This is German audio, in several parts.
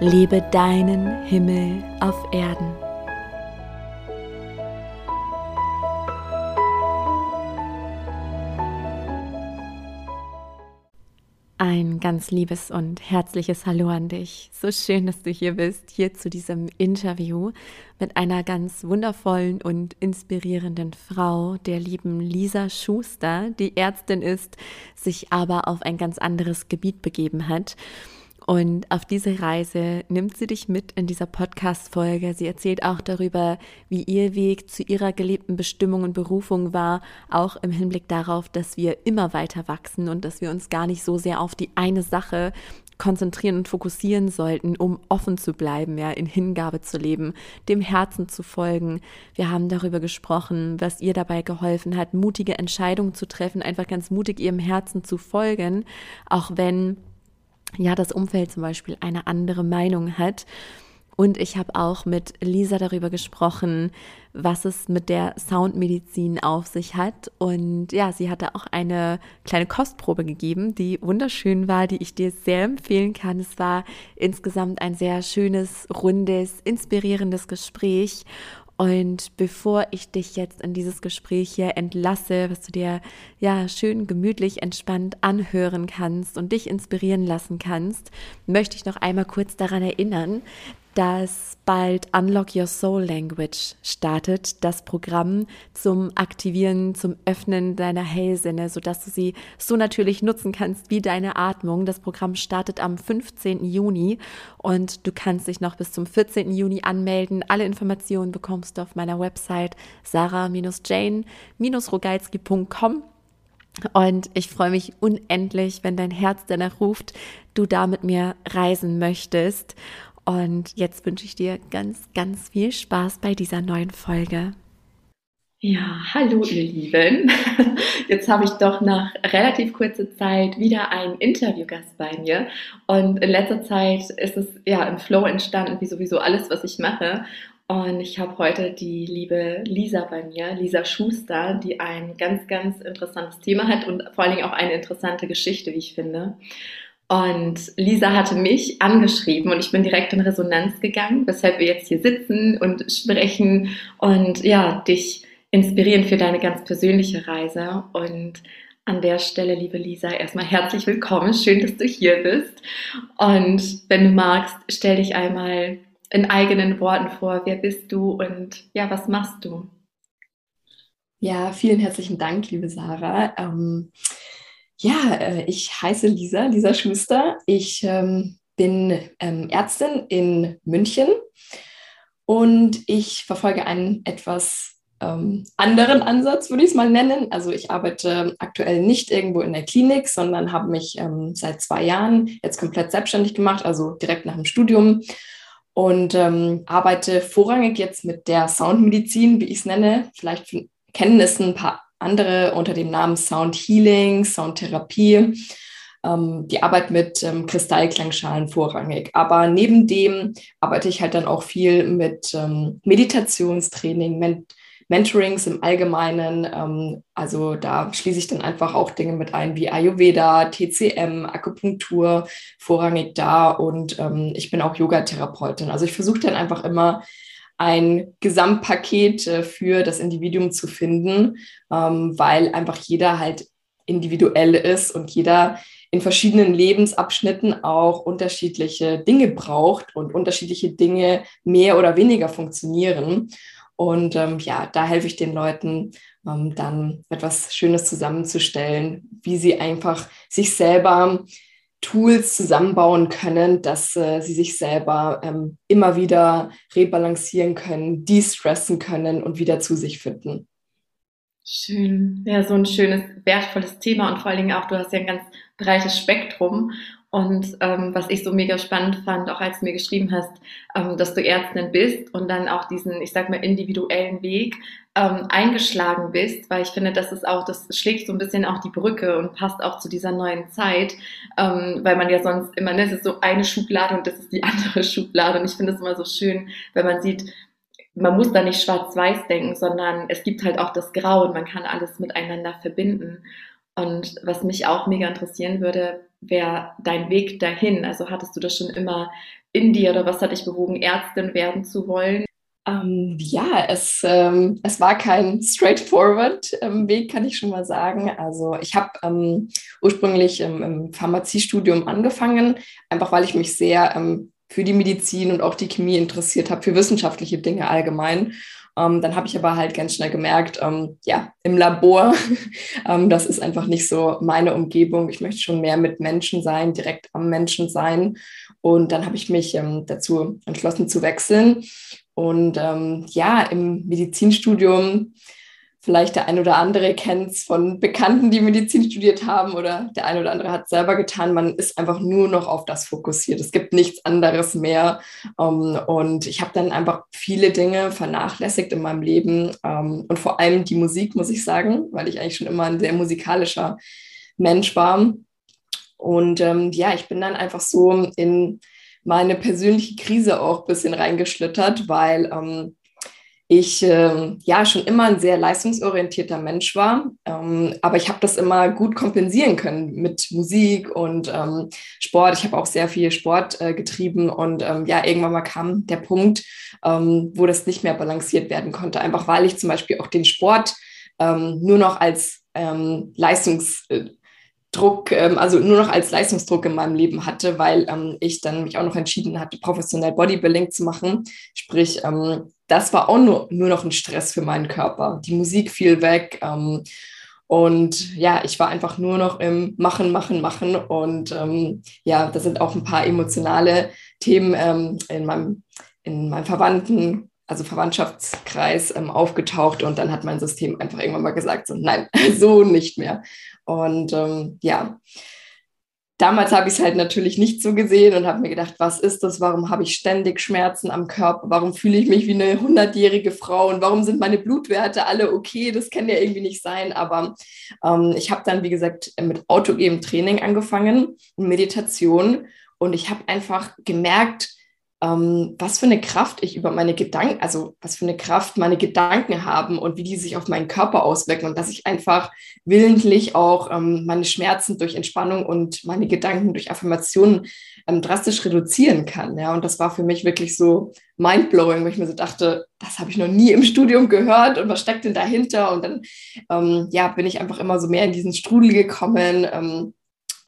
Lebe deinen Himmel auf Erden. Ein ganz liebes und herzliches Hallo an dich. So schön, dass du hier bist, hier zu diesem Interview mit einer ganz wundervollen und inspirierenden Frau, der lieben Lisa Schuster, die Ärztin ist, sich aber auf ein ganz anderes Gebiet begeben hat. Und auf diese Reise nimmt sie dich mit in dieser Podcast-Folge. Sie erzählt auch darüber, wie ihr Weg zu ihrer gelebten Bestimmung und Berufung war, auch im Hinblick darauf, dass wir immer weiter wachsen und dass wir uns gar nicht so sehr auf die eine Sache konzentrieren und fokussieren sollten, um offen zu bleiben, ja, in Hingabe zu leben, dem Herzen zu folgen. Wir haben darüber gesprochen, was ihr dabei geholfen hat, mutige Entscheidungen zu treffen, einfach ganz mutig ihrem Herzen zu folgen, auch wenn ja das Umfeld zum Beispiel eine andere Meinung hat. Und ich habe auch mit Lisa darüber gesprochen, was es mit der Soundmedizin auf sich hat. Und ja, sie hatte auch eine kleine Kostprobe gegeben, die wunderschön war, die ich dir sehr empfehlen kann. Es war insgesamt ein sehr schönes, rundes, inspirierendes Gespräch. Und bevor ich dich jetzt in dieses Gespräch hier entlasse, was du dir ja schön gemütlich entspannt anhören kannst und dich inspirieren lassen kannst, möchte ich noch einmal kurz daran erinnern, dass bald Unlock Your Soul Language startet, das Programm zum Aktivieren, zum Öffnen deiner Hellsinne, sodass du sie so natürlich nutzen kannst wie deine Atmung. Das Programm startet am 15. Juni und du kannst dich noch bis zum 14. Juni anmelden. Alle Informationen bekommst du auf meiner Website sarah-jane-rogalski.com. Und ich freue mich unendlich, wenn dein Herz danach ruft, du da mit mir reisen möchtest. Und jetzt wünsche ich dir ganz, ganz viel Spaß bei dieser neuen Folge. Ja, hallo ihr Lieben. Jetzt habe ich doch nach relativ kurzer Zeit wieder einen Interviewgast bei mir. Und in letzter Zeit ist es ja im Flow entstanden, wie sowieso alles, was ich mache. Und ich habe heute die liebe Lisa bei mir, Lisa Schuster, die ein ganz, ganz interessantes Thema hat und vor allen Dingen auch eine interessante Geschichte, wie ich finde. Und Lisa hatte mich angeschrieben und ich bin direkt in Resonanz gegangen, weshalb wir jetzt hier sitzen und sprechen und ja, dich inspirieren für deine ganz persönliche Reise. Und an der Stelle, liebe Lisa, erstmal herzlich willkommen. Schön, dass du hier bist. Und wenn du magst, stell dich einmal in eigenen Worten vor. Wer bist du und ja, was machst du? Ja, vielen herzlichen Dank, liebe Sarah. Ähm, ja, äh, ich heiße Lisa, Lisa Schuster. Ich ähm, bin ähm, Ärztin in München und ich verfolge einen etwas ähm, anderen Ansatz, würde ich es mal nennen. Also ich arbeite aktuell nicht irgendwo in der Klinik, sondern habe mich seit zwei Jahren jetzt komplett selbstständig gemacht, also direkt nach dem Studium und arbeite vorrangig jetzt mit der Soundmedizin, wie ich es nenne. Vielleicht kennen es ein paar andere unter dem Namen Sound Healing, Soundtherapie. Ähm, die Arbeit mit ähm, Kristallklangschalen vorrangig. Aber neben dem arbeite ich halt dann auch viel mit ähm, Meditationstraining, Men Mentorings im Allgemeinen. Ähm, also da schließe ich dann einfach auch Dinge mit ein wie Ayurveda, TCM, Akupunktur vorrangig da und ähm, ich bin auch Yogatherapeutin. Also ich versuche dann einfach immer ein Gesamtpaket äh, für das Individuum zu finden, ähm, weil einfach jeder halt individuell ist und jeder in verschiedenen Lebensabschnitten auch unterschiedliche Dinge braucht und unterschiedliche Dinge mehr oder weniger funktionieren. Und ähm, ja, da helfe ich den Leuten ähm, dann etwas Schönes zusammenzustellen, wie sie einfach sich selber Tools zusammenbauen können, dass äh, sie sich selber ähm, immer wieder rebalancieren können, de-stressen können und wieder zu sich finden. Schön. Ja, so ein schönes, wertvolles Thema und vor allen Dingen auch, du hast ja ein ganz breites Spektrum. Und ähm, was ich so mega spannend fand, auch als du mir geschrieben hast, ähm, dass du Ärztin bist und dann auch diesen, ich sag mal, individuellen Weg ähm, eingeschlagen bist, weil ich finde, das ist auch, das schlägt so ein bisschen auch die Brücke und passt auch zu dieser neuen Zeit, ähm, weil man ja sonst immer, ne, es ist so eine Schublade und das ist die andere Schublade. Und ich finde es immer so schön, wenn man sieht, man muss da nicht schwarz-weiß denken, sondern es gibt halt auch das Grau und man kann alles miteinander verbinden. Und was mich auch mega interessieren würde, wäre dein Weg dahin. Also hattest du das schon immer in dir oder was hat dich bewogen, Ärztin werden zu wollen? Ähm, ja, es, ähm, es war kein straightforward ähm, Weg, kann ich schon mal sagen. Also ich habe ähm, ursprünglich im Pharmaziestudium angefangen, einfach weil ich mich sehr ähm, für die Medizin und auch die Chemie interessiert habe, für wissenschaftliche Dinge allgemein. Ähm, dann habe ich aber halt ganz schnell gemerkt, ja, im Labor, das ist einfach nicht so meine Umgebung. Ich möchte schon mehr mit Menschen sein, direkt am Menschen sein. Und dann habe ich mich dazu entschlossen zu wechseln. Und ähm, ja, im Medizinstudium Vielleicht der ein oder andere kennt es von Bekannten, die Medizin studiert haben oder der ein oder andere hat es selber getan. Man ist einfach nur noch auf das fokussiert. Es gibt nichts anderes mehr. Ähm, und ich habe dann einfach viele Dinge vernachlässigt in meinem Leben ähm, und vor allem die Musik, muss ich sagen, weil ich eigentlich schon immer ein sehr musikalischer Mensch war. Und ähm, ja, ich bin dann einfach so in meine persönliche Krise auch ein bisschen reingeschlittert, weil ähm, ich äh, ja schon immer ein sehr leistungsorientierter Mensch war, ähm, aber ich habe das immer gut kompensieren können mit Musik und ähm, Sport. Ich habe auch sehr viel Sport äh, getrieben und ähm, ja, irgendwann mal kam der Punkt, ähm, wo das nicht mehr balanciert werden konnte, einfach weil ich zum Beispiel auch den Sport ähm, nur noch als ähm, Leistungs äh, Druck, also nur noch als Leistungsdruck in meinem Leben hatte, weil ähm, ich dann mich auch noch entschieden hatte, professionell Bodybuilding zu machen. Sprich, ähm, das war auch nur, nur noch ein Stress für meinen Körper. Die Musik fiel weg. Ähm, und ja, ich war einfach nur noch im Machen, Machen, Machen. Und ähm, ja, da sind auch ein paar emotionale Themen ähm, in, meinem, in meinem Verwandten, also Verwandtschaftskreis ähm, aufgetaucht. Und dann hat mein System einfach irgendwann mal gesagt, so, nein, so nicht mehr. Und ähm, ja, damals habe ich es halt natürlich nicht so gesehen und habe mir gedacht, was ist das? Warum habe ich ständig Schmerzen am Körper? Warum fühle ich mich wie eine hundertjährige Frau? Und warum sind meine Blutwerte alle okay? Das kann ja irgendwie nicht sein. Aber ähm, ich habe dann, wie gesagt, mit autogenem Training angefangen, Meditation. Und ich habe einfach gemerkt, ähm, was für eine Kraft ich über meine Gedanken, also was für eine Kraft meine Gedanken haben und wie die sich auf meinen Körper auswirken und dass ich einfach willentlich auch ähm, meine Schmerzen durch Entspannung und meine Gedanken durch Affirmationen ähm, drastisch reduzieren kann. Ja, und das war für mich wirklich so mindblowing, wo ich mir so dachte, das habe ich noch nie im Studium gehört und was steckt denn dahinter? Und dann ähm, ja, bin ich einfach immer so mehr in diesen Strudel gekommen ähm,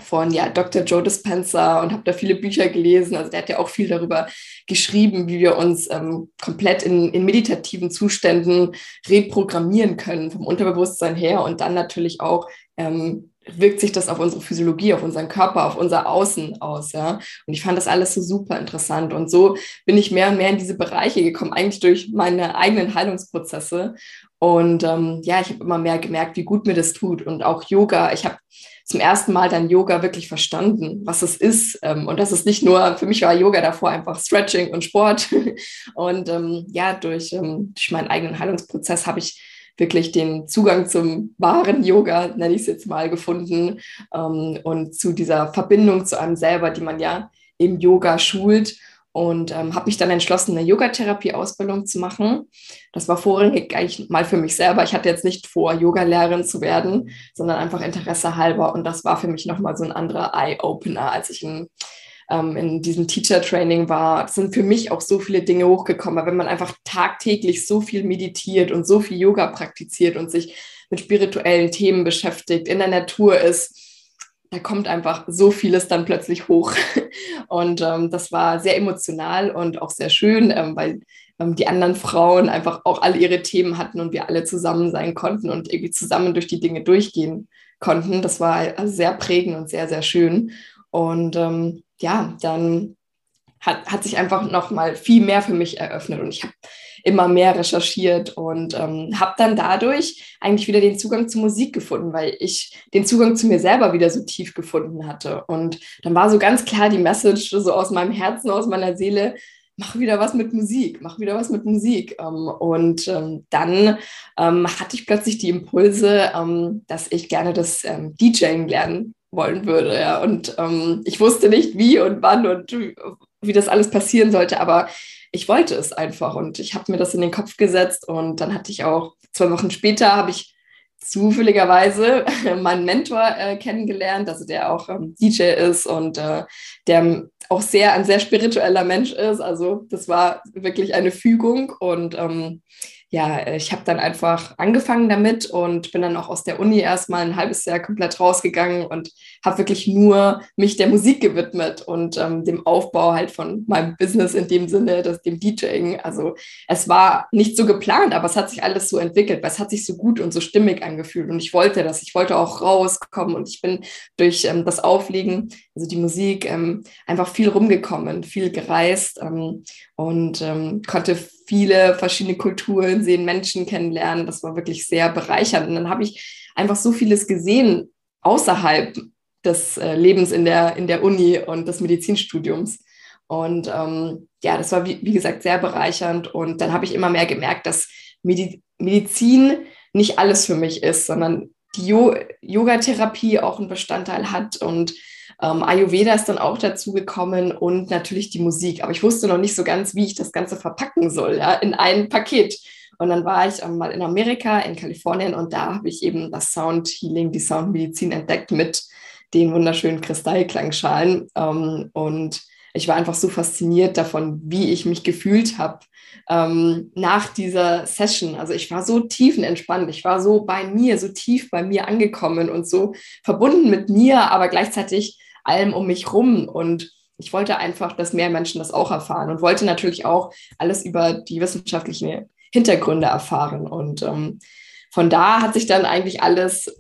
von ja, Dr. Joe Dispenza und habe da viele Bücher gelesen. Also der hat ja auch viel darüber geschrieben, wie wir uns ähm, komplett in, in meditativen Zuständen reprogrammieren können, vom Unterbewusstsein her und dann natürlich auch ähm, wirkt sich das auf unsere Physiologie, auf unseren Körper, auf unser Außen aus, ja. Und ich fand das alles so super interessant. Und so bin ich mehr und mehr in diese Bereiche gekommen, eigentlich durch meine eigenen Heilungsprozesse. Und ähm, ja, ich habe immer mehr gemerkt, wie gut mir das tut. Und auch Yoga. Ich habe zum ersten Mal dann Yoga wirklich verstanden, was es ist. Ähm, und das ist nicht nur, für mich war Yoga davor einfach Stretching und Sport. und ähm, ja, durch, ähm, durch meinen eigenen Heilungsprozess habe ich wirklich den Zugang zum wahren Yoga, nenne ich es jetzt mal, gefunden ähm, und zu dieser Verbindung zu einem selber, die man ja im Yoga schult und ähm, habe mich dann entschlossen, eine Yogatherapie-Ausbildung zu machen. Das war vorrangig eigentlich mal für mich selber. Ich hatte jetzt nicht vor, Yoga-Lehrerin zu werden, sondern einfach Interesse halber. Und das war für mich nochmal so ein anderer Eye-Opener, als ich in, ähm, in diesem Teacher-Training war. Sind für mich auch so viele Dinge hochgekommen. Aber wenn man einfach tagtäglich so viel meditiert und so viel Yoga praktiziert und sich mit spirituellen Themen beschäftigt, in der Natur ist, da kommt einfach so vieles dann plötzlich hoch. Und ähm, das war sehr emotional und auch sehr schön, ähm, weil ähm, die anderen Frauen einfach auch alle ihre Themen hatten und wir alle zusammen sein konnten und irgendwie zusammen durch die Dinge durchgehen konnten. Das war sehr prägend und sehr, sehr schön. Und ähm, ja, dann hat, hat sich einfach noch mal viel mehr für mich eröffnet. Und ich habe immer mehr recherchiert und ähm, habe dann dadurch eigentlich wieder den Zugang zur Musik gefunden, weil ich den Zugang zu mir selber wieder so tief gefunden hatte. Und dann war so ganz klar die Message so aus meinem Herzen, aus meiner Seele, mach wieder was mit Musik, mach wieder was mit Musik. Ähm, und ähm, dann ähm, hatte ich plötzlich die Impulse, dass ich gerne das DJing lernen wollen würde. Ja. Und ähm, ich wusste nicht, wie und wann und wie das alles passieren sollte, aber ich wollte es einfach und ich habe mir das in den Kopf gesetzt und dann hatte ich auch zwei Wochen später habe ich zufälligerweise meinen Mentor äh, kennengelernt, also der auch ähm, DJ ist und äh, der auch sehr ein sehr spiritueller Mensch ist. Also das war wirklich eine Fügung und ähm, ja, ich habe dann einfach angefangen damit und bin dann auch aus der Uni erstmal ein halbes Jahr komplett rausgegangen und habe wirklich nur mich der Musik gewidmet und ähm, dem Aufbau halt von meinem Business in dem Sinne, das, dem DJing. Also es war nicht so geplant, aber es hat sich alles so entwickelt, weil es hat sich so gut und so stimmig angefühlt und ich wollte das. Ich wollte auch rauskommen und ich bin durch ähm, das Auflegen, also die Musik, ähm, einfach viel rumgekommen, viel gereist ähm, und ähm, konnte viele verschiedene Kulturen sehen, Menschen kennenlernen. Das war wirklich sehr bereichernd. Und dann habe ich einfach so vieles gesehen außerhalb des äh, Lebens in der, in der Uni und des Medizinstudiums. Und ähm, ja, das war, wie, wie, gesagt, sehr bereichernd. Und dann habe ich immer mehr gemerkt, dass Medi Medizin nicht alles für mich ist, sondern die jo Yogatherapie auch einen Bestandteil hat und ähm, Ayurveda ist dann auch dazu gekommen und natürlich die Musik. Aber ich wusste noch nicht so ganz, wie ich das Ganze verpacken soll, ja, in ein Paket. Und dann war ich ähm, mal in Amerika, in Kalifornien, und da habe ich eben das Sound Healing, die Soundmedizin entdeckt mit den wunderschönen Kristallklangschalen. Ähm, und ich war einfach so fasziniert davon, wie ich mich gefühlt habe ähm, nach dieser Session. Also ich war so tiefenentspannt, ich war so bei mir, so tief bei mir angekommen und so verbunden mit mir, aber gleichzeitig allem um mich rum. Und ich wollte einfach, dass mehr Menschen das auch erfahren und wollte natürlich auch alles über die wissenschaftlichen Hintergründe erfahren. Und ähm, von da hat sich dann eigentlich alles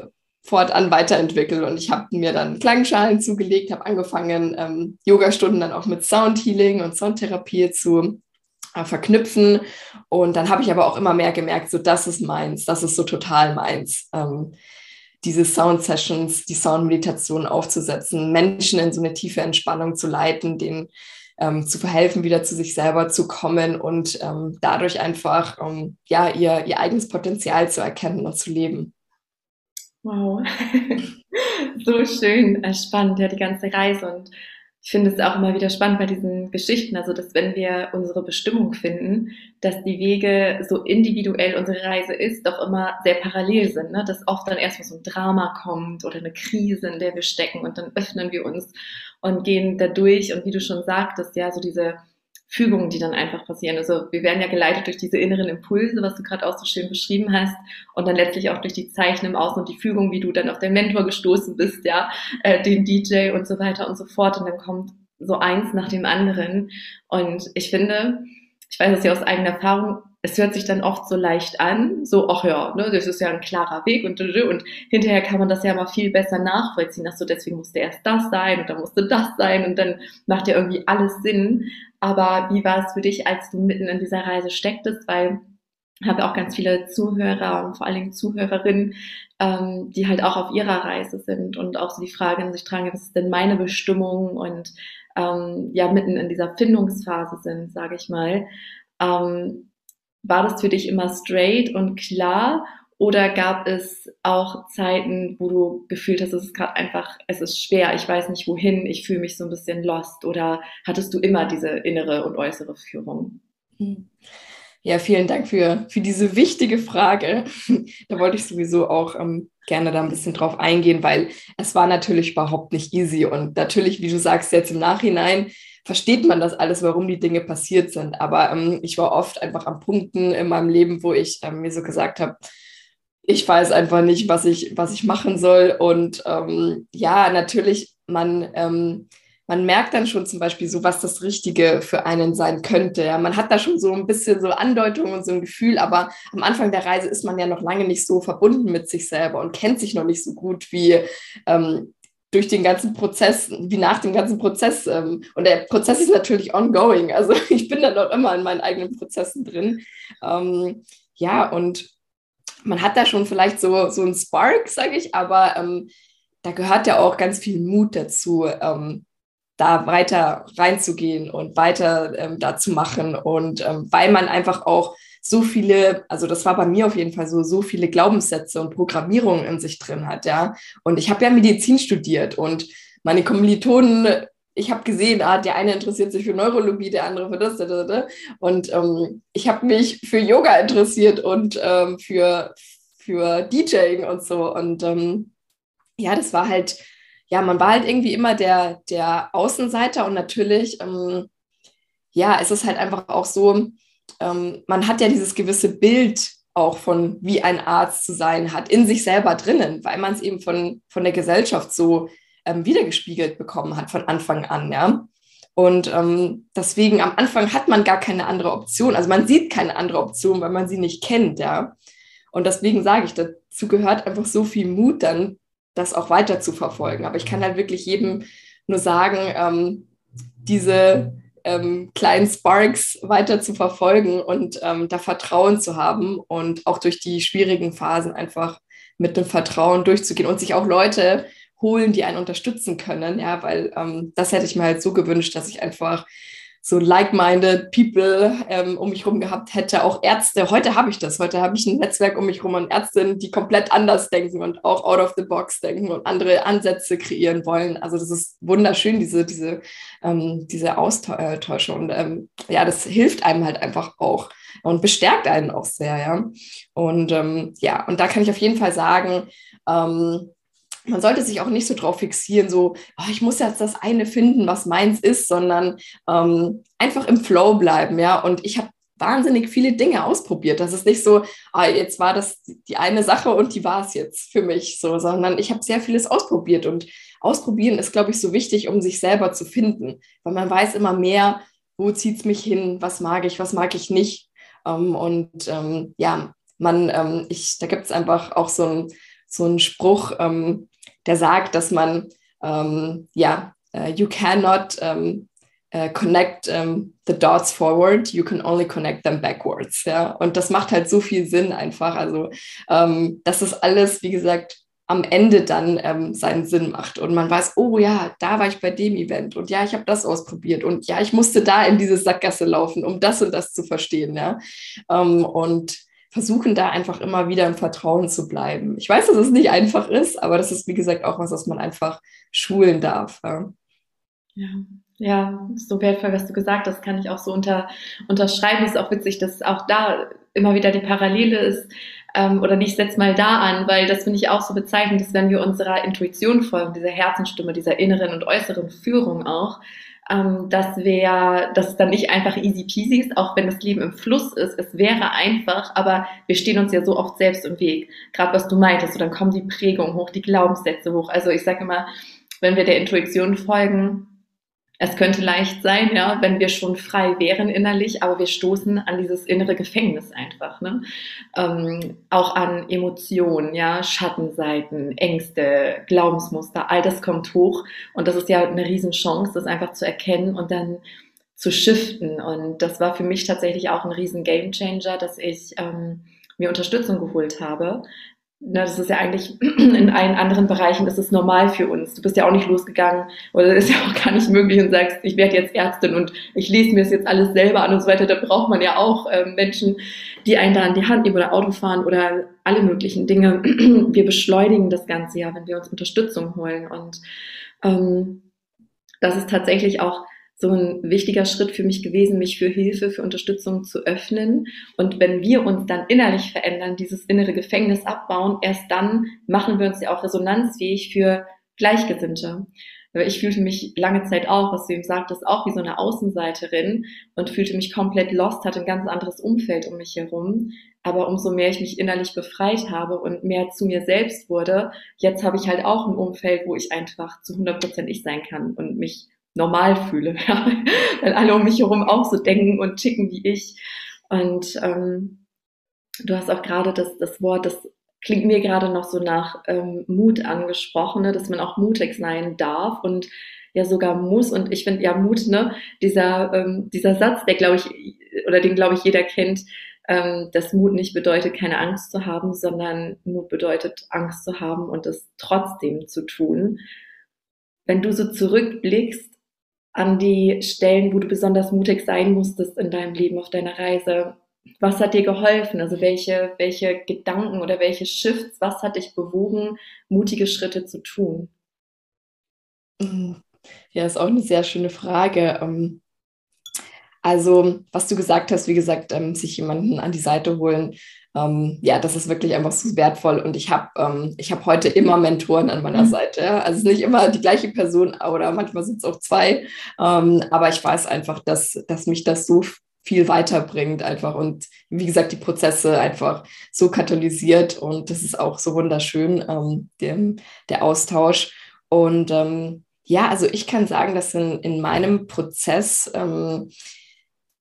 fortan weiterentwickelt und ich habe mir dann Klangschalen zugelegt, habe angefangen, ähm, Yogastunden dann auch mit Soundhealing und Soundtherapie zu äh, verknüpfen und dann habe ich aber auch immer mehr gemerkt, so das ist meins, das ist so total meins. Ähm, diese Sound-Sessions, die Sound-Meditation aufzusetzen, Menschen in so eine tiefe Entspannung zu leiten, denen ähm, zu verhelfen, wieder zu sich selber zu kommen und ähm, dadurch einfach ähm, ja, ihr, ihr eigenes Potenzial zu erkennen und zu leben. Wow, so schön, äh, spannend, ja, die ganze Reise. Und ich finde es auch immer wieder spannend bei diesen Geschichten, also dass wenn wir unsere Bestimmung finden, dass die Wege so individuell unsere Reise ist, doch immer sehr parallel sind, ne? dass oft dann erstmal so ein Drama kommt oder eine Krise, in der wir stecken und dann öffnen wir uns und gehen da durch und wie du schon sagtest, ja, so diese Fügungen, die dann einfach passieren. Also wir werden ja geleitet durch diese inneren Impulse, was du gerade auch so schön beschrieben hast, und dann letztlich auch durch die Zeichen im Außen und die Fügung, wie du dann auf den Mentor gestoßen bist, ja, äh, den DJ und so weiter und so fort. Und dann kommt so eins nach dem anderen. Und ich finde, ich weiß es ja aus eigener Erfahrung, es hört sich dann oft so leicht an, so, ach ja, ne, das ist ja ein klarer Weg und, und hinterher kann man das ja mal viel besser nachvollziehen, dass so deswegen musste erst das sein und dann musste das sein und dann macht ja irgendwie alles Sinn. Aber wie war es für dich, als du mitten in dieser Reise stecktest? Weil ich habe auch ganz viele Zuhörer und vor allen Dingen Zuhörerinnen, ähm, die halt auch auf ihrer Reise sind und auch so die Frage in sich tragen, was ist denn meine Bestimmung und ähm, ja mitten in dieser Findungsphase sind, sage ich mal. Ähm, war das für dich immer straight und klar oder gab es auch Zeiten, wo du gefühlt hast, es ist gerade einfach, es ist schwer, ich weiß nicht wohin, ich fühle mich so ein bisschen lost? Oder hattest du immer diese innere und äußere Führung? Hm. Ja, vielen Dank für, für diese wichtige Frage. da wollte ich sowieso auch ähm, gerne da ein bisschen drauf eingehen, weil es war natürlich überhaupt nicht easy. Und natürlich, wie du sagst, jetzt im Nachhinein versteht man das alles, warum die Dinge passiert sind. Aber ähm, ich war oft einfach an Punkten in meinem Leben, wo ich ähm, mir so gesagt habe, ich weiß einfach nicht, was ich, was ich machen soll. Und ähm, ja, natürlich, man, ähm, man merkt dann schon zum Beispiel so, was das Richtige für einen sein könnte. Ja, man hat da schon so ein bisschen so Andeutungen und so ein Gefühl, aber am Anfang der Reise ist man ja noch lange nicht so verbunden mit sich selber und kennt sich noch nicht so gut wie ähm, durch den ganzen Prozess, wie nach dem ganzen Prozess. Ähm, und der Prozess ist natürlich ongoing. Also ich bin dann noch immer in meinen eigenen Prozessen drin. Ähm, ja, und man hat da schon vielleicht so, so einen Spark, sage ich, aber ähm, da gehört ja auch ganz viel Mut dazu, ähm, da weiter reinzugehen und weiter ähm, da zu machen. Und ähm, weil man einfach auch so viele, also das war bei mir auf jeden Fall so, so viele Glaubenssätze und Programmierungen in sich drin hat, ja. Und ich habe ja Medizin studiert und meine Kommilitonen, ich habe gesehen, ah, der eine interessiert sich für Neurologie, der andere für das, das, das. und ähm, ich habe mich für Yoga interessiert und ähm, für, für DJing und so. Und ähm, ja, das war halt, ja, man war halt irgendwie immer der, der Außenseiter und natürlich, ähm, ja, es ist halt einfach auch so, ähm, man hat ja dieses gewisse Bild auch von, wie ein Arzt zu sein hat, in sich selber drinnen, weil man es eben von, von der Gesellschaft so ähm, wiedergespiegelt bekommen hat von Anfang an, ja. Und ähm, deswegen am Anfang hat man gar keine andere Option. Also man sieht keine andere Option, weil man sie nicht kennt, ja. Und deswegen sage ich, dazu gehört einfach so viel Mut dann, das auch weiter zu verfolgen. Aber ich kann halt wirklich jedem nur sagen, ähm, diese ähm, kleinen Sparks weiter zu verfolgen und ähm, da Vertrauen zu haben und auch durch die schwierigen Phasen einfach mit dem Vertrauen durchzugehen und sich auch Leute holen, die einen unterstützen können, ja, weil ähm, das hätte ich mir halt so gewünscht, dass ich einfach so like-minded People ähm, um mich herum gehabt hätte, auch Ärzte. Heute habe ich das. Heute habe ich ein Netzwerk um mich herum an Ärztinnen, die komplett anders denken und auch out of the box denken und andere Ansätze kreieren wollen. Also das ist wunderschön, diese, diese, ähm, diese Austausche. Und ähm, ja, das hilft einem halt einfach auch und bestärkt einen auch sehr, ja. Und ähm, ja, und da kann ich auf jeden Fall sagen, ähm, man sollte sich auch nicht so drauf fixieren, so, oh, ich muss jetzt das eine finden, was meins ist, sondern ähm, einfach im Flow bleiben, ja. Und ich habe wahnsinnig viele Dinge ausprobiert. Das ist nicht so, ah, jetzt war das die eine Sache und die war es jetzt für mich so, sondern ich habe sehr vieles ausprobiert und ausprobieren ist, glaube ich, so wichtig, um sich selber zu finden, weil man weiß immer mehr, wo zieht es mich hin, was mag ich, was mag ich nicht. Ähm, und ähm, ja, man, ähm, ich, da gibt es einfach auch so ein so ein Spruch, ähm, der sagt, dass man, ähm, ja, uh, you cannot um, uh, connect um, the dots forward, you can only connect them backwards. Ja? Und das macht halt so viel Sinn einfach. Also, ähm, das alles, wie gesagt, am Ende dann ähm, seinen Sinn macht und man weiß, oh ja, da war ich bei dem Event und ja, ich habe das ausprobiert und ja, ich musste da in diese Sackgasse laufen, um das und das zu verstehen, ja. Ähm, und versuchen da einfach immer wieder im Vertrauen zu bleiben. Ich weiß, dass es nicht einfach ist, aber das ist, wie gesagt, auch was, was man einfach schulen darf. Ja. ja. Ja, so wertvoll, was du gesagt hast, kann ich auch so unter, unterschreiben. Ist auch witzig, dass auch da immer wieder die Parallele ist. Ähm, oder nicht, setz mal da an, weil das finde ich auch so bezeichnend, dass wenn wir unserer Intuition folgen, dieser Herzenstimme, dieser inneren und äußeren Führung auch, ähm, dass wir, dass es dann nicht einfach easy peasy ist, auch wenn das Leben im Fluss ist. Es wäre einfach, aber wir stehen uns ja so oft selbst im Weg. Gerade was du meintest, so dann kommen die Prägungen hoch, die Glaubenssätze hoch. Also ich sage immer, wenn wir der Intuition folgen, es könnte leicht sein, ja, wenn wir schon frei wären innerlich, aber wir stoßen an dieses innere Gefängnis einfach. Ne? Ähm, auch an Emotionen, ja, Schattenseiten, Ängste, Glaubensmuster, all das kommt hoch. Und das ist ja eine Riesenchance, das einfach zu erkennen und dann zu shiften. Und das war für mich tatsächlich auch ein riesen Gamechanger, dass ich ähm, mir Unterstützung geholt habe, na, das ist ja eigentlich in allen anderen Bereichen, ist normal für uns. Du bist ja auch nicht losgegangen oder ist ja auch gar nicht möglich und sagst, ich werde jetzt Ärztin und ich lese mir das jetzt alles selber an und so weiter. Da braucht man ja auch äh, Menschen, die einen da an die Hand nehmen oder Auto fahren oder alle möglichen Dinge. Wir beschleunigen das Ganze ja, wenn wir uns Unterstützung holen und ähm, das ist tatsächlich auch so ein wichtiger Schritt für mich gewesen, mich für Hilfe, für Unterstützung zu öffnen. Und wenn wir uns dann innerlich verändern, dieses innere Gefängnis abbauen, erst dann machen wir uns ja auch resonanzfähig für Gleichgesinnte. Aber ich fühlte mich lange Zeit auch, was du ihm sagtest, auch wie so eine Außenseiterin und fühlte mich komplett lost, hatte ein ganz anderes Umfeld um mich herum. Aber umso mehr ich mich innerlich befreit habe und mehr zu mir selbst wurde, jetzt habe ich halt auch ein Umfeld, wo ich einfach zu 100 Prozent ich sein kann und mich normal fühle, ja? weil alle um mich herum auch so denken und ticken wie ich. Und ähm, du hast auch gerade das, das Wort, das klingt mir gerade noch so nach ähm, Mut angesprochen, ne? dass man auch mutig sein darf und ja sogar muss. Und ich finde ja Mut, ne, dieser, ähm, dieser Satz, der glaube ich, oder den glaube ich jeder kennt, ähm, dass Mut nicht bedeutet, keine Angst zu haben, sondern Mut bedeutet, Angst zu haben und es trotzdem zu tun. Wenn du so zurückblickst an die Stellen, wo du besonders mutig sein musstest in deinem Leben auf deiner Reise, was hat dir geholfen? Also welche, welche Gedanken oder welche Shifts, was hat dich bewogen, mutige Schritte zu tun? Ja, ist auch eine sehr schöne Frage. Ähm, also, was du gesagt hast, wie gesagt, ähm, sich jemanden an die Seite holen, ähm, ja, das ist wirklich einfach so wertvoll. Und ich habe ähm, hab heute immer Mentoren an meiner mhm. Seite. Ja? Also es ist nicht immer die gleiche Person oder manchmal sind es auch zwei. Ähm, aber ich weiß einfach, dass, dass mich das so viel weiterbringt einfach und wie gesagt die Prozesse einfach so katalysiert und das ist auch so wunderschön, ähm, der, der Austausch. Und ähm, ja, also ich kann sagen, dass in, in meinem Prozess ähm,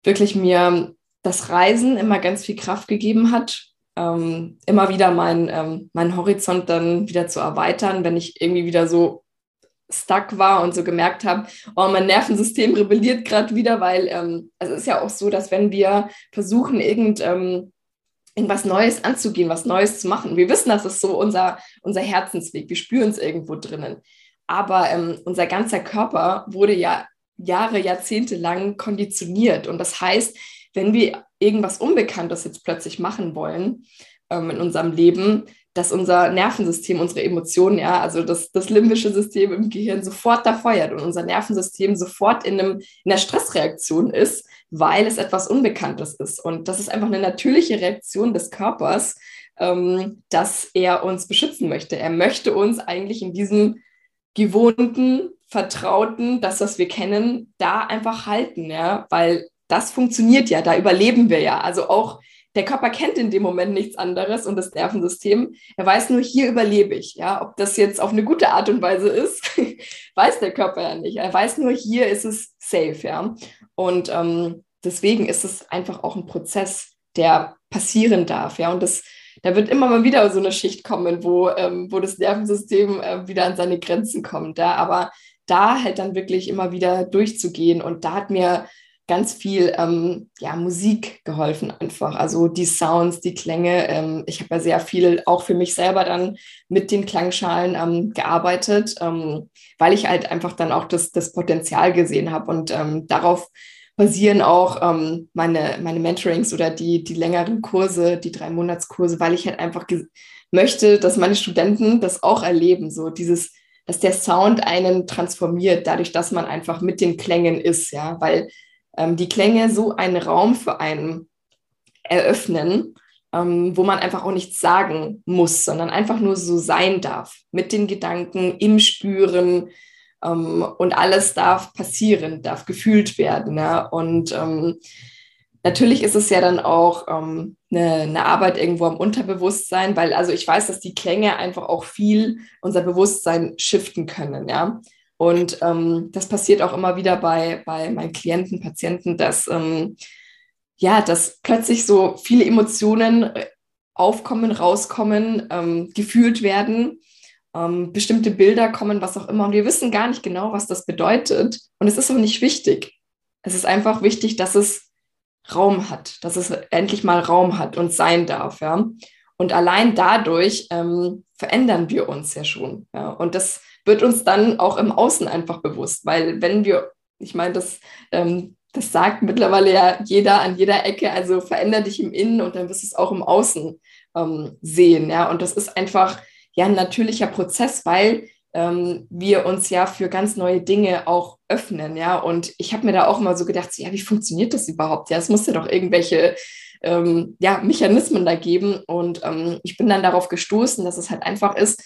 wirklich mir das Reisen immer ganz viel Kraft gegeben hat, ähm, immer wieder mein, ähm, meinen Horizont dann wieder zu erweitern, wenn ich irgendwie wieder so stuck war und so gemerkt habe, oh, mein Nervensystem rebelliert gerade wieder, weil ähm, es ist ja auch so, dass wenn wir versuchen, irgend, ähm, irgendwas Neues anzugehen, was Neues zu machen, wir wissen, das ist so unser, unser Herzensweg, wir spüren es irgendwo drinnen. Aber ähm, unser ganzer Körper wurde ja Jahre, Jahrzehnte lang konditioniert. Und das heißt, wenn wir irgendwas Unbekanntes jetzt plötzlich machen wollen ähm, in unserem Leben, dass unser Nervensystem, unsere Emotionen, ja, also das, das limbische System im Gehirn sofort da feuert und unser Nervensystem sofort in, einem, in einer Stressreaktion ist, weil es etwas Unbekanntes ist. Und das ist einfach eine natürliche Reaktion des Körpers, ähm, dass er uns beschützen möchte. Er möchte uns eigentlich in diesem gewohnten, vertrauten, das, was wir kennen, da einfach halten, ja, weil das funktioniert ja, da überleben wir ja. Also auch der Körper kennt in dem Moment nichts anderes und das Nervensystem. Er weiß nur, hier überlebe ich. Ja, ob das jetzt auf eine gute Art und Weise ist, weiß der Körper ja nicht. Er weiß nur, hier ist es safe. Ja, und ähm, deswegen ist es einfach auch ein Prozess, der passieren darf. Ja, und das, da wird immer mal wieder so eine Schicht kommen, wo, ähm, wo das Nervensystem äh, wieder an seine Grenzen kommt. Ja, aber da halt dann wirklich immer wieder durchzugehen und da hat mir ganz viel ähm, ja, Musik geholfen einfach. Also die Sounds, die Klänge. Ähm, ich habe ja sehr viel auch für mich selber dann mit den Klangschalen ähm, gearbeitet, ähm, weil ich halt einfach dann auch das, das Potenzial gesehen habe. Und ähm, darauf basieren auch ähm, meine, meine Mentorings oder die, die längeren Kurse, die drei Monatskurse, weil ich halt einfach möchte, dass meine Studenten das auch erleben. So dieses dass der Sound einen transformiert, dadurch, dass man einfach mit den Klängen ist, ja, weil ähm, die Klänge so einen Raum für einen eröffnen, ähm, wo man einfach auch nichts sagen muss, sondern einfach nur so sein darf, mit den Gedanken, im Spüren ähm, und alles darf passieren, darf gefühlt werden. Ja? Und ähm, natürlich ist es ja dann auch ähm, eine, eine, Arbeit irgendwo am Unterbewusstsein, weil also ich weiß, dass die Klänge einfach auch viel unser Bewusstsein shiften können, ja. Und ähm, das passiert auch immer wieder bei, bei meinen Klienten, Patienten, dass, ähm, ja, dass plötzlich so viele Emotionen äh, aufkommen, rauskommen, ähm, gefühlt werden, ähm, bestimmte Bilder kommen, was auch immer. Und wir wissen gar nicht genau, was das bedeutet. Und es ist auch nicht wichtig. Es ist einfach wichtig, dass es Raum hat, dass es endlich mal Raum hat und sein darf, ja. Und allein dadurch ähm, verändern wir uns ja schon. Ja? Und das wird uns dann auch im Außen einfach bewusst, weil wenn wir, ich meine, das, ähm, das sagt mittlerweile ja jeder an jeder Ecke, also veränder dich im Innen und dann wirst du es auch im Außen ähm, sehen, ja. Und das ist einfach ja ein natürlicher Prozess, weil ähm, wir uns ja für ganz neue Dinge auch öffnen, ja. Und ich habe mir da auch mal so gedacht, ja, wie funktioniert das überhaupt? Ja, es muss ja doch irgendwelche ähm, ja, Mechanismen da geben. Und ähm, ich bin dann darauf gestoßen, dass es halt einfach ist,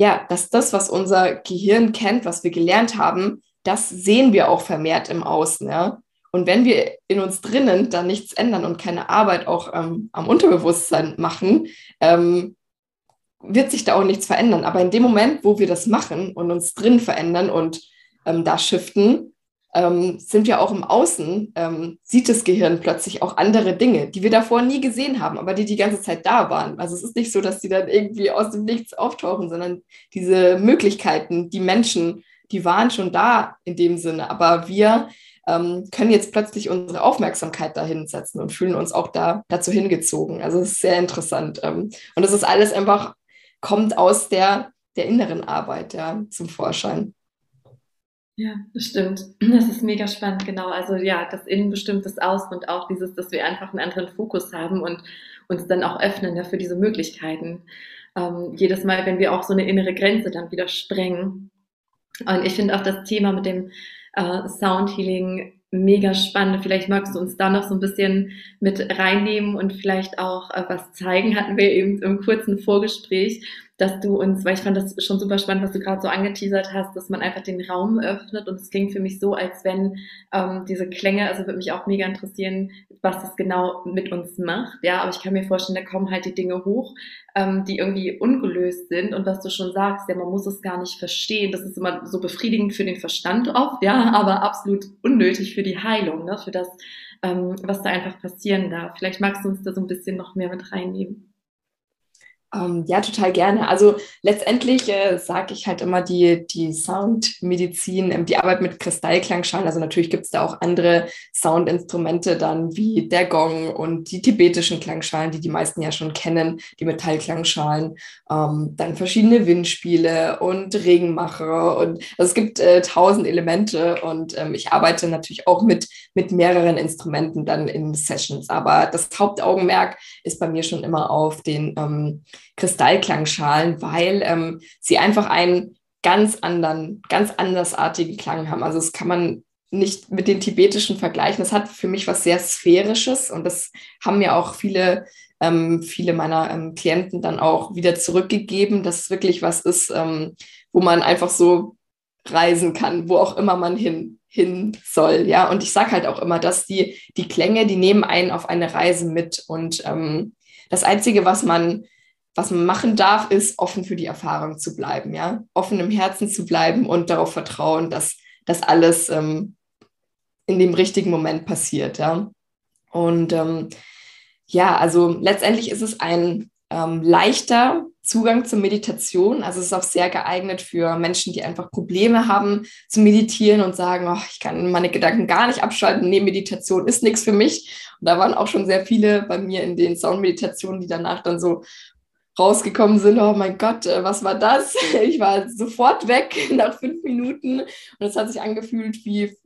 ja, dass das, was unser Gehirn kennt, was wir gelernt haben, das sehen wir auch vermehrt im Außen, ja. Und wenn wir in uns drinnen dann nichts ändern und keine Arbeit auch ähm, am Unterbewusstsein machen, ähm, wird sich da auch nichts verändern. Aber in dem Moment, wo wir das machen und uns drin verändern und ähm, da shiften, ähm, sind wir auch im Außen, ähm, sieht das Gehirn plötzlich auch andere Dinge, die wir davor nie gesehen haben, aber die die ganze Zeit da waren. Also es ist nicht so, dass die dann irgendwie aus dem Nichts auftauchen, sondern diese Möglichkeiten, die Menschen, die waren schon da in dem Sinne, aber wir ähm, können jetzt plötzlich unsere Aufmerksamkeit dahin setzen und fühlen uns auch da dazu hingezogen. Also es ist sehr interessant. Ähm, und das ist alles einfach, kommt aus der, der inneren Arbeit ja, zum Vorschein. Ja, das stimmt. Das ist mega spannend, genau. Also ja, das Innen bestimmt das Außen und auch dieses, dass wir einfach einen anderen Fokus haben und uns dann auch öffnen ja, für diese Möglichkeiten. Ähm, jedes Mal, wenn wir auch so eine innere Grenze dann wieder sprengen. Und ich finde auch das Thema mit dem äh, Sound Healing mega spannend. Vielleicht magst du uns da noch so ein bisschen mit reinnehmen und vielleicht auch äh, was zeigen. Hatten wir eben im kurzen Vorgespräch, dass du uns, weil ich fand das schon super spannend, was du gerade so angeteasert hast, dass man einfach den Raum öffnet und es klingt für mich so, als wenn ähm, diese Klänge, also würde mich auch mega interessieren, was das genau mit uns macht, ja, aber ich kann mir vorstellen, da kommen halt die Dinge hoch, ähm, die irgendwie ungelöst sind und was du schon sagst, ja, man muss es gar nicht verstehen, das ist immer so befriedigend für den Verstand oft, ja, aber absolut unnötig für die Heilung, ne, für das, ähm, was da einfach passieren darf. Vielleicht magst du uns da so ein bisschen noch mehr mit reinnehmen. Ähm, ja, total gerne. Also letztendlich äh, sage ich halt immer die, die Soundmedizin, ähm, die Arbeit mit Kristallklangschalen. Also natürlich gibt es da auch andere Soundinstrumente dann wie der Gong und die tibetischen Klangschalen, die die meisten ja schon kennen, die Metallklangschalen. Ähm, dann verschiedene Windspiele und Regenmacher und also es gibt äh, tausend Elemente und ähm, ich arbeite natürlich auch mit, mit mehreren Instrumenten dann in Sessions. Aber das Hauptaugenmerk ist bei mir schon immer auf den ähm, Kristallklangschalen, weil ähm, sie einfach einen ganz anderen, ganz andersartigen Klang haben. Also das kann man nicht mit den tibetischen vergleichen. Das hat für mich was sehr Sphärisches und das haben ja auch viele, ähm, viele meiner ähm, Klienten dann auch wieder zurückgegeben, dass es wirklich was ist, ähm, wo man einfach so reisen kann, wo auch immer man hin, hin soll. Ja, und ich sage halt auch immer, dass die, die Klänge, die nehmen einen auf eine Reise mit und ähm, das Einzige, was man was man machen darf, ist offen für die Erfahrung zu bleiben, ja, offen im Herzen zu bleiben und darauf vertrauen, dass das alles ähm, in dem richtigen Moment passiert, ja. Und ähm, ja, also letztendlich ist es ein ähm, leichter Zugang zur Meditation. Also es ist auch sehr geeignet für Menschen, die einfach Probleme haben zu meditieren und sagen, oh, ich kann meine Gedanken gar nicht abschalten, nee, Meditation ist nichts für mich. Und da waren auch schon sehr viele bei mir in den Soundmeditationen, die danach dann so, rausgekommen sind, oh mein Gott, äh, was war das? Ich war sofort weg nach fünf Minuten und es hat sich angefühlt wie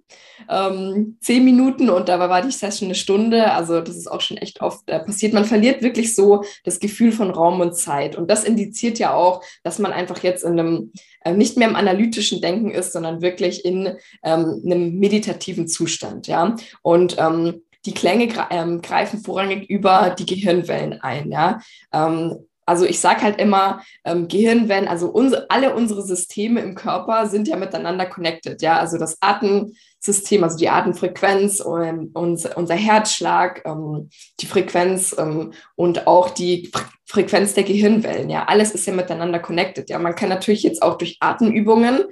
ähm, zehn Minuten und dabei war die Session eine Stunde. Also das ist auch schon echt oft äh, passiert. Man verliert wirklich so das Gefühl von Raum und Zeit und das indiziert ja auch, dass man einfach jetzt in einem äh, nicht mehr im analytischen Denken ist, sondern wirklich in ähm, einem meditativen Zustand, ja. Und ähm, die Klänge ähm, greifen vorrangig über die Gehirnwellen ein, ja. Also ich sage halt immer, ähm, Gehirnwellen, also unsere, alle unsere Systeme im Körper sind ja miteinander connected. Ja, also das Atemsystem, also die Atemfrequenz und unser, unser Herzschlag, ähm, die Frequenz ähm, und auch die Fre Frequenz der Gehirnwellen. Ja, alles ist ja miteinander connected. Ja, man kann natürlich jetzt auch durch Atemübungen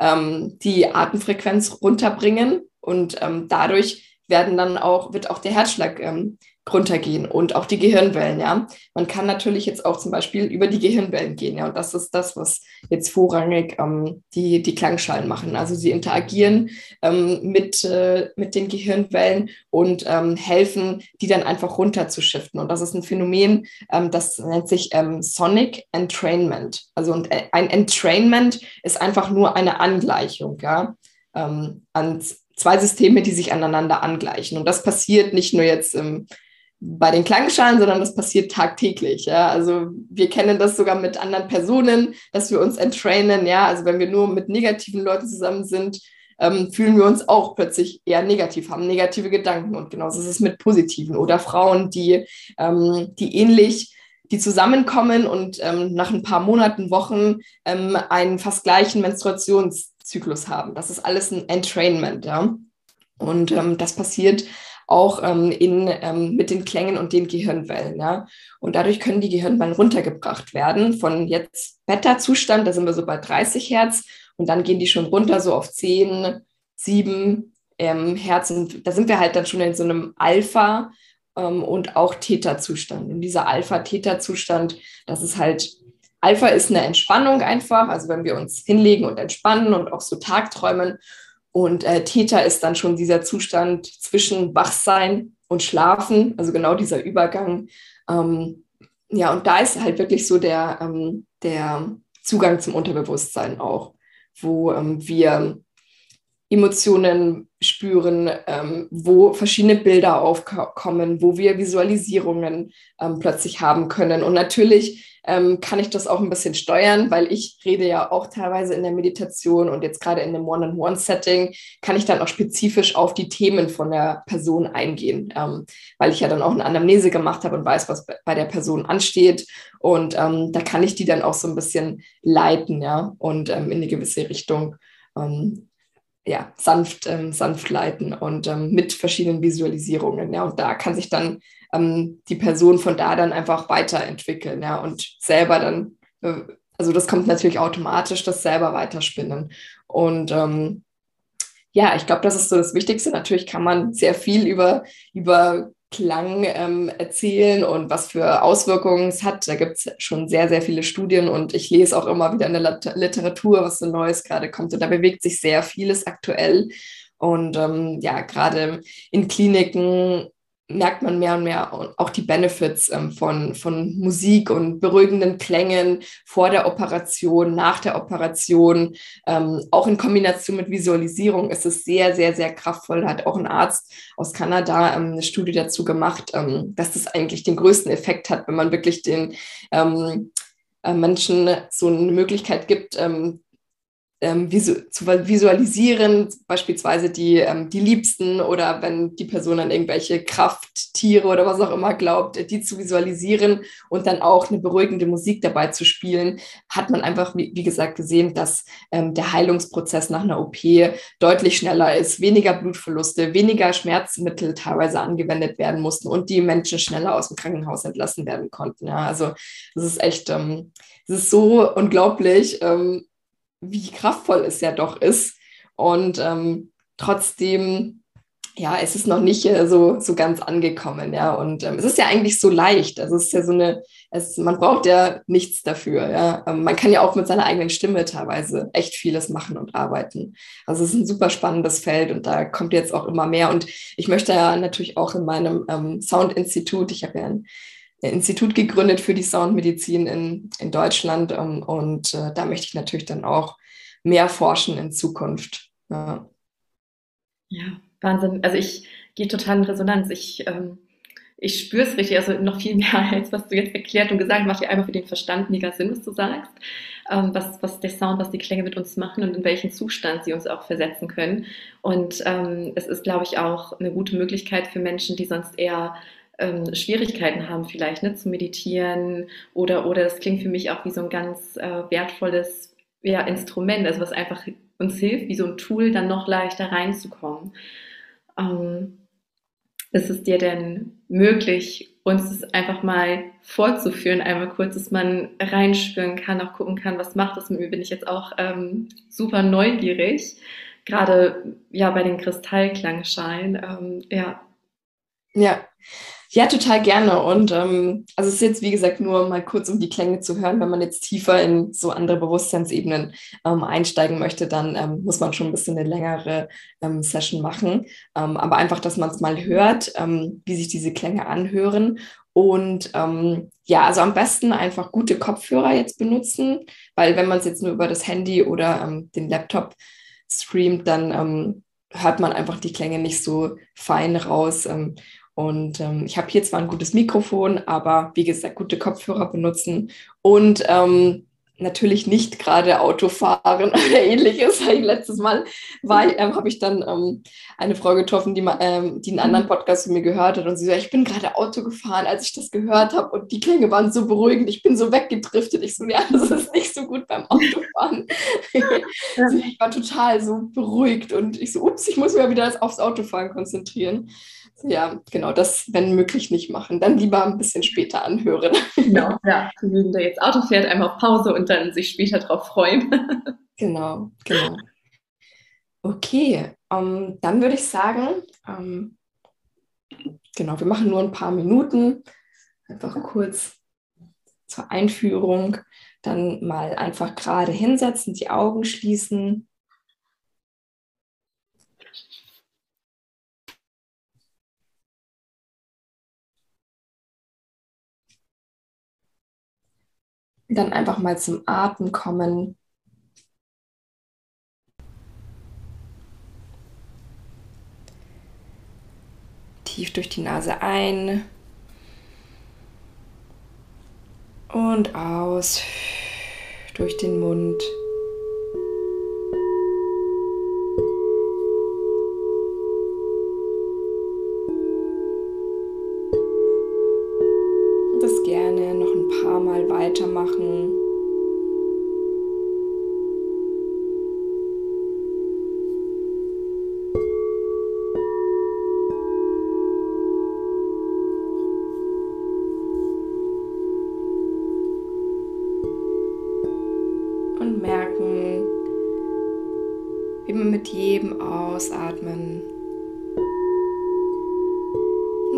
ähm, die Atemfrequenz runterbringen und ähm, dadurch werden dann auch, wird auch der Herzschlag ähm, runtergehen und auch die Gehirnwellen, ja. Man kann natürlich jetzt auch zum Beispiel über die Gehirnwellen gehen, ja, und das ist das, was jetzt vorrangig ähm, die, die Klangschalen machen. Also sie interagieren ähm, mit, äh, mit den Gehirnwellen und ähm, helfen, die dann einfach runterzuschiften. Und das ist ein Phänomen, ähm, das nennt sich ähm, Sonic Entrainment. Also und äh, ein Entrainment ist einfach nur eine Angleichung, ja, ähm, an zwei Systeme, die sich aneinander angleichen. Und das passiert nicht nur jetzt im bei den Klangschalen, sondern das passiert tagtäglich. Ja? Also wir kennen das sogar mit anderen Personen, dass wir uns entrainen. Ja? Also wenn wir nur mit negativen Leuten zusammen sind, ähm, fühlen wir uns auch plötzlich eher negativ, haben negative Gedanken. Und genauso ist es mit positiven oder Frauen, die, ähm, die ähnlich die zusammenkommen und ähm, nach ein paar Monaten, Wochen ähm, einen fast gleichen Menstruationszyklus haben. Das ist alles ein Entrainment. Ja? Und ähm, das passiert auch ähm, in, ähm, mit den Klängen und den Gehirnwellen. Ja? Und dadurch können die Gehirnwellen runtergebracht werden von jetzt Beta-Zustand, da sind wir so bei 30 Hertz und dann gehen die schon runter so auf 10, sieben ähm, Herz. Und da sind wir halt dann schon in so einem Alpha- ähm, und auch Theta-Zustand. Und dieser Alpha-Theta-Zustand, das ist halt, Alpha ist eine Entspannung einfach, also wenn wir uns hinlegen und entspannen und auch so Tagträumen. Und äh, Theta ist dann schon dieser Zustand zwischen Wachsein und Schlafen, also genau dieser Übergang. Ähm, ja, und da ist halt wirklich so der, ähm, der Zugang zum Unterbewusstsein auch, wo ähm, wir Emotionen spüren, ähm, wo verschiedene Bilder aufkommen, wo wir Visualisierungen ähm, plötzlich haben können. Und natürlich ähm, kann ich das auch ein bisschen steuern, weil ich rede ja auch teilweise in der Meditation und jetzt gerade in dem One-on-One-Setting kann ich dann auch spezifisch auf die Themen von der Person eingehen, ähm, weil ich ja dann auch eine Anamnese gemacht habe und weiß, was bei der Person ansteht. Und ähm, da kann ich die dann auch so ein bisschen leiten, ja, und ähm, in eine gewisse Richtung ja, sanft, ähm, sanft leiten und ähm, mit verschiedenen Visualisierungen. Ja, und da kann sich dann ähm, die Person von da dann einfach weiterentwickeln, ja, und selber dann, äh, also das kommt natürlich automatisch, das selber weiterspinnen. Und ähm, ja, ich glaube, das ist so das Wichtigste. Natürlich kann man sehr viel über, über Klang ähm, erzählen und was für Auswirkungen es hat. Da gibt es schon sehr, sehr viele Studien und ich lese auch immer wieder in der Literatur, was so Neues gerade kommt. Und da bewegt sich sehr vieles aktuell. Und ähm, ja, gerade in Kliniken merkt man mehr und mehr auch die Benefits ähm, von, von Musik und beruhigenden Klängen vor der Operation, nach der Operation. Ähm, auch in Kombination mit Visualisierung ist es sehr, sehr, sehr kraftvoll. Hat auch ein Arzt aus Kanada ähm, eine Studie dazu gemacht, dass das eigentlich den größten Effekt hat, wenn man wirklich den äh, Menschen so eine Möglichkeit gibt, ähm, ähm, visu zu visualisieren, beispielsweise die, ähm, die Liebsten oder wenn die Person an irgendwelche Krafttiere oder was auch immer glaubt, die zu visualisieren und dann auch eine beruhigende Musik dabei zu spielen, hat man einfach, wie, wie gesagt, gesehen, dass ähm, der Heilungsprozess nach einer OP deutlich schneller ist, weniger Blutverluste, weniger Schmerzmittel teilweise angewendet werden mussten und die Menschen schneller aus dem Krankenhaus entlassen werden konnten. Ja, also das ist echt, ähm, das ist so unglaublich, ähm, wie kraftvoll es ja doch ist. Und ähm, trotzdem, ja, es ist noch nicht äh, so, so ganz angekommen, ja. Und ähm, es ist ja eigentlich so leicht. Also es ist ja so eine, es, man braucht ja nichts dafür, ja. Ähm, man kann ja auch mit seiner eigenen Stimme teilweise echt vieles machen und arbeiten. Also es ist ein super spannendes Feld und da kommt jetzt auch immer mehr. Und ich möchte ja natürlich auch in meinem ähm, Sound-Institut, ich habe ja ein Institut gegründet für die Soundmedizin in, in Deutschland. Ähm, und äh, da möchte ich natürlich dann auch mehr forschen in Zukunft. Ja, ja Wahnsinn. Also ich gehe total in Resonanz. Ich, ähm, ich spüre es richtig, also noch viel mehr als was du jetzt erklärt und gesagt hast, macht ja einmal für den Verstand mega Sinn, was du sagst. Ähm, was, was der Sound, was die Klänge mit uns machen und in welchen Zustand sie uns auch versetzen können. Und ähm, es ist, glaube ich, auch eine gute Möglichkeit für Menschen, die sonst eher ähm, Schwierigkeiten haben, vielleicht ne, zu meditieren oder, oder das klingt für mich auch wie so ein ganz äh, wertvolles ja, Instrument, also was einfach uns hilft, wie so ein Tool, dann noch leichter reinzukommen. Ähm, ist es dir denn möglich, uns das einfach mal vorzuführen, einmal kurz, dass man reinspüren kann, auch gucken kann, was macht das mit mir? Bin ich jetzt auch ähm, super neugierig, gerade ja bei den Kristallklangschalen. Ähm, ja. Ja, ja, total gerne. Und ähm, also es ist jetzt, wie gesagt, nur mal kurz, um die Klänge zu hören. Wenn man jetzt tiefer in so andere Bewusstseinsebenen ähm, einsteigen möchte, dann ähm, muss man schon ein bisschen eine längere ähm, Session machen. Ähm, aber einfach, dass man es mal hört, ähm, wie sich diese Klänge anhören. Und ähm, ja, also am besten einfach gute Kopfhörer jetzt benutzen, weil wenn man es jetzt nur über das Handy oder ähm, den Laptop streamt, dann ähm, hört man einfach die Klänge nicht so fein raus. Ähm, und ähm, ich habe hier zwar ein gutes Mikrofon, aber wie gesagt, gute Kopfhörer benutzen und ähm, natürlich nicht gerade Autofahren oder ähnliches. Letztes Mal ähm, habe ich dann ähm, eine Frau getroffen, die, ähm, die einen anderen Podcast von mir gehört hat und sie so, ich bin gerade Auto gefahren, als ich das gehört habe und die Klänge waren so beruhigend, ich bin so weggedriftet. Ich so, ja, das ist nicht so gut beim Autofahren. ich war total so beruhigt und ich so, ups, ich muss mir wieder aufs Autofahren konzentrieren ja, genau, das, wenn möglich, nicht machen. Dann lieber ein bisschen später anhören. Genau, ja. Wenn der jetzt Auto fährt, einmal auf Pause und dann sich später drauf freuen. Genau, genau. Okay, ähm, dann würde ich sagen, ähm, genau, wir machen nur ein paar Minuten, einfach kurz zur Einführung, dann mal einfach gerade hinsetzen, die Augen schließen. Dann einfach mal zum Atmen kommen. Tief durch die Nase ein und aus durch den Mund.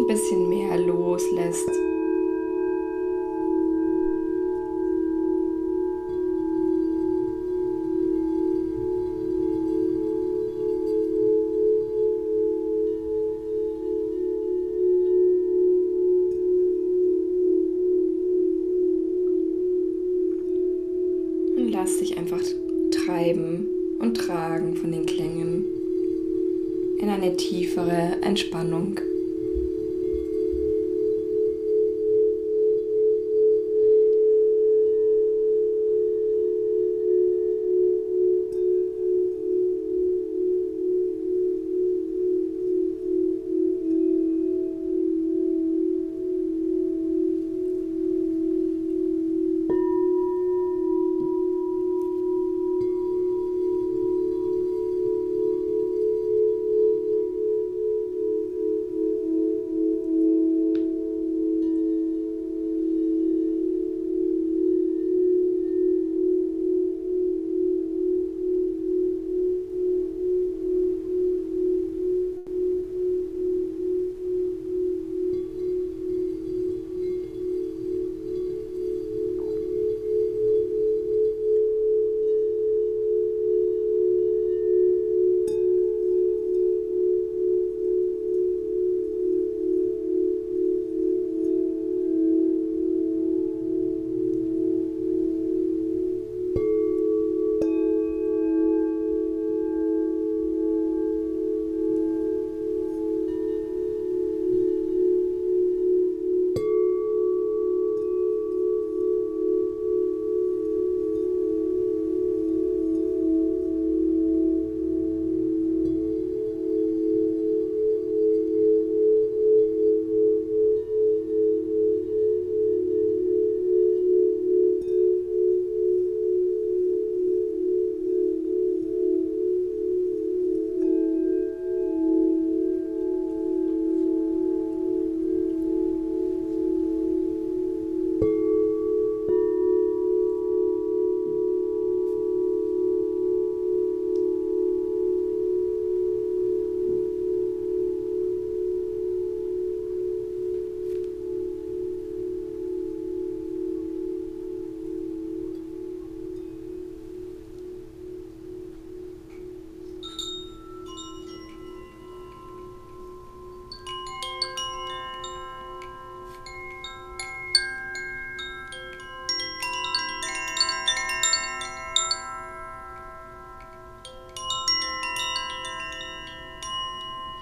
Ein bisschen mehr loslässt.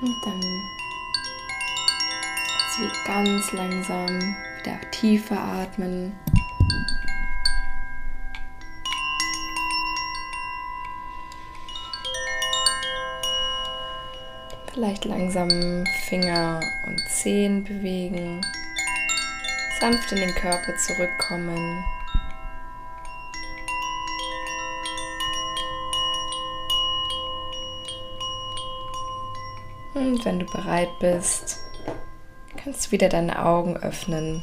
Und dann jetzt ganz langsam wieder tiefer atmen. Vielleicht langsam Finger und Zehen bewegen. Sanft in den Körper zurückkommen. Und wenn du bereit bist, kannst du wieder deine Augen öffnen.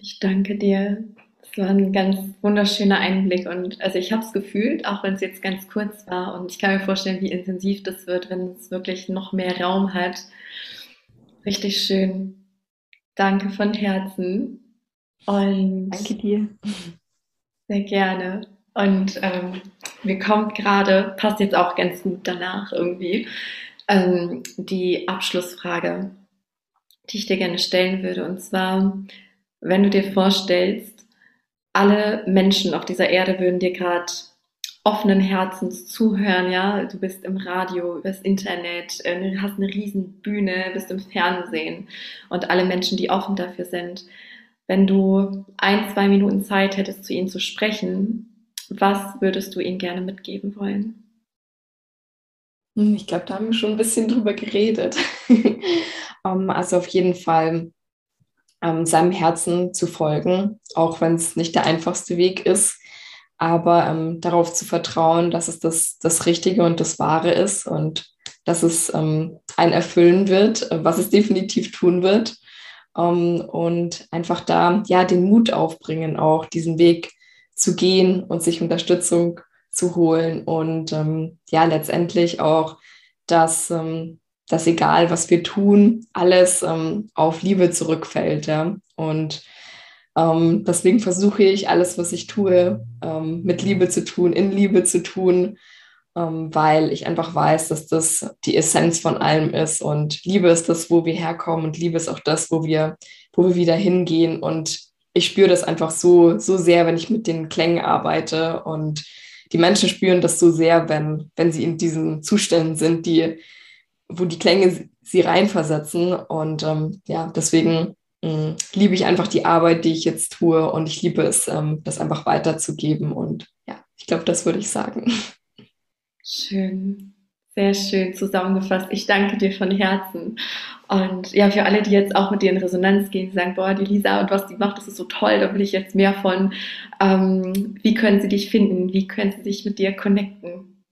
Ich danke dir Das war ein ganz wunderschöner Einblick und also ich habe es gefühlt, auch wenn es jetzt ganz kurz war und ich kann mir vorstellen, wie intensiv das wird, wenn es wirklich noch mehr Raum hat. Richtig schön. Danke von Herzen und danke dir. Sehr gerne. Und ähm, mir kommt gerade, passt jetzt auch ganz gut danach irgendwie, ähm, die Abschlussfrage, die ich dir gerne stellen würde. Und zwar, wenn du dir vorstellst, alle Menschen auf dieser Erde würden dir gerade offenen Herzens zuhören, ja, du bist im Radio, übers Internet, äh, hast eine riesen Bühne, bist im Fernsehen und alle Menschen, die offen dafür sind. Wenn du ein, zwei Minuten Zeit hättest, zu ihnen zu sprechen, was würdest du ihnen gerne mitgeben wollen? Hm, ich glaube, da haben wir schon ein bisschen drüber geredet. ähm, also auf jeden Fall ähm, seinem Herzen zu folgen, auch wenn es nicht der einfachste Weg ist, aber ähm, darauf zu vertrauen, dass es das, das Richtige und das Wahre ist und dass es einen erfüllen wird, äh, was es definitiv tun wird. und einfach da ja den Mut aufbringen, auch diesen Weg zu gehen und sich Unterstützung zu holen und ähm, ja, letztendlich auch, dass, ähm, dass egal was wir tun, alles ähm, auf Liebe zurückfällt. Ja? Und ähm, deswegen versuche ich alles, was ich tue, ähm, mit Liebe zu tun, in Liebe zu tun, ähm, weil ich einfach weiß, dass das die Essenz von allem ist. Und Liebe ist das, wo wir herkommen und Liebe ist auch das, wo wir, wo wir wieder hingehen. Und ich spüre das einfach so, so sehr, wenn ich mit den Klängen arbeite und die Menschen spüren das so sehr, wenn, wenn sie in diesen Zuständen sind, die, wo die Klänge sie reinversetzen. Und ähm, ja, deswegen mh, liebe ich einfach die Arbeit, die ich jetzt tue und ich liebe es, ähm, das einfach weiterzugeben. Und ja, ich glaube, das würde ich sagen. Schön. Sehr schön zusammengefasst. Ich danke dir von Herzen. Und ja, für alle, die jetzt auch mit dir in Resonanz gehen, die sagen, boah, die Lisa und was die macht, das ist so toll, da will ich jetzt mehr von. Ähm, wie können sie dich finden? Wie können sie sich mit dir connecten?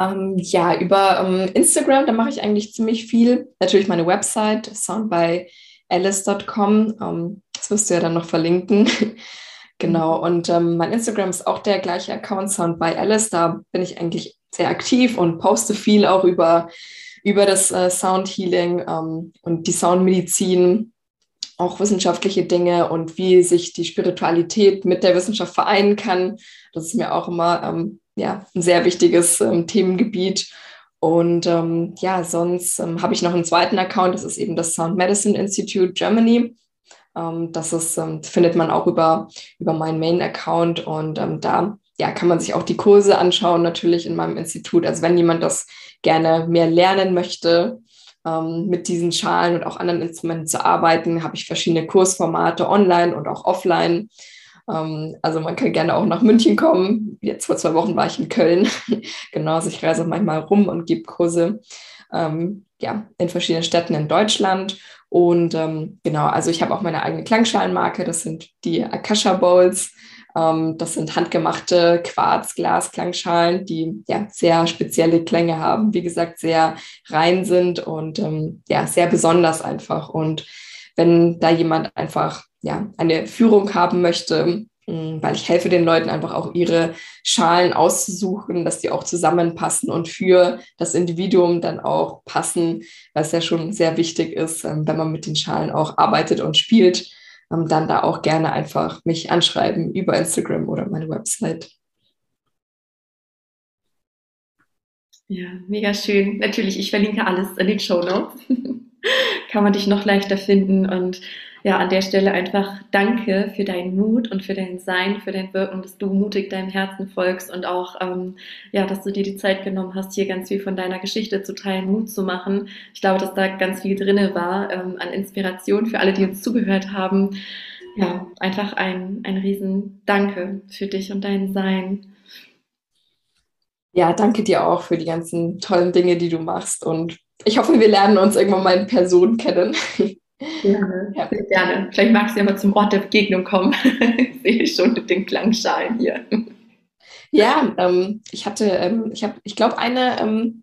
Ähm, ja, über ähm, Instagram, da mache ich eigentlich ziemlich viel. Natürlich meine Website, soundbyalice.com. Ähm, das wirst du ja dann noch verlinken. genau. Und ähm, mein Instagram ist auch der gleiche Account, soundbyalice. Da bin ich eigentlich sehr aktiv und poste viel auch über, über das äh, Sound Healing ähm, und die Soundmedizin, auch wissenschaftliche Dinge und wie sich die Spiritualität mit der Wissenschaft vereinen kann. Das ist mir auch immer ähm, ja, ein sehr wichtiges ähm, Themengebiet. Und ähm, ja, sonst ähm, habe ich noch einen zweiten Account, das ist eben das Sound Medicine Institute Germany. Ähm, das ist, findet man auch über, über meinen Main-Account und da ja, kann man sich auch die Kurse anschauen, natürlich in meinem Institut. Also wenn jemand das gerne mehr lernen möchte, ähm, mit diesen Schalen und auch anderen Instrumenten zu arbeiten, habe ich verschiedene Kursformate online und auch offline. Ähm, also man kann gerne auch nach München kommen. Jetzt vor zwei Wochen war ich in Köln. genau, also ich reise manchmal rum und gebe Kurse ähm, ja, in verschiedenen Städten in Deutschland. Und ähm, genau, also ich habe auch meine eigene Klangschalenmarke, das sind die Akasha Bowls. Ähm, das sind handgemachte Quarz-Glas-Klangschalen, die ja sehr spezielle Klänge haben, wie gesagt, sehr rein sind und ähm, ja, sehr besonders einfach. Und wenn da jemand einfach ja, eine Führung haben möchte, hm, weil ich helfe den Leuten einfach auch ihre Schalen auszusuchen, dass die auch zusammenpassen und für das Individuum dann auch passen, was ja schon sehr wichtig ist, ähm, wenn man mit den Schalen auch arbeitet und spielt ähm, dann da auch gerne einfach mich anschreiben über Instagram oder meine Website. Ja, mega schön. Natürlich, ich verlinke alles in den Show Notes. Kann man dich noch leichter finden und ja, an der Stelle einfach danke für deinen Mut und für dein Sein, für dein Wirken, dass du mutig deinem Herzen folgst und auch, ähm, ja, dass du dir die Zeit genommen hast, hier ganz viel von deiner Geschichte zu teilen, Mut zu machen. Ich glaube, dass da ganz viel drinne war ähm, an Inspiration für alle, die uns zugehört haben. Ja, einfach ein, ein riesen Danke für dich und dein Sein. Ja, danke dir auch für die ganzen tollen Dinge, die du machst und ich hoffe, wir lernen uns irgendwann mal in Person kennen. Gerne, ja. sehr gerne. Vielleicht magst du ja mal zum Ort der Begegnung kommen. ich sehe schon mit den Klangschalen hier. Ja, ähm, ich hatte, ähm, ich habe, ich glaube, eine, ähm,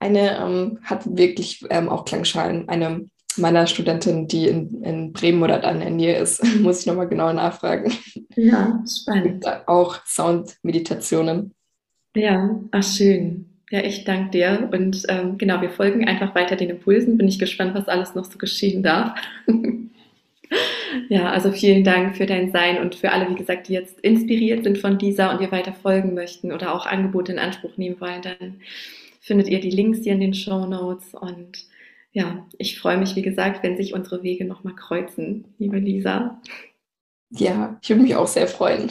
eine ähm, hat wirklich ähm, auch Klangschalen, eine meiner Studentin, die in, in Bremen oder dann in der Nähe ist, muss ich nochmal genauer nachfragen. Ja, spannend. Auch Soundmeditationen. Ja, ach schön. Ja, ich danke dir. Und ähm, genau, wir folgen einfach weiter den Impulsen. Bin ich gespannt, was alles noch so geschehen darf. ja, also vielen Dank für dein Sein und für alle, wie gesagt, die jetzt inspiriert sind von dieser und ihr weiter folgen möchten oder auch Angebote in Anspruch nehmen wollen. Dann findet ihr die Links hier in den Show Notes. Und ja, ich freue mich, wie gesagt, wenn sich unsere Wege nochmal kreuzen, liebe Lisa. Ja, ich würde mich auch sehr freuen.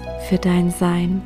für dein Sein.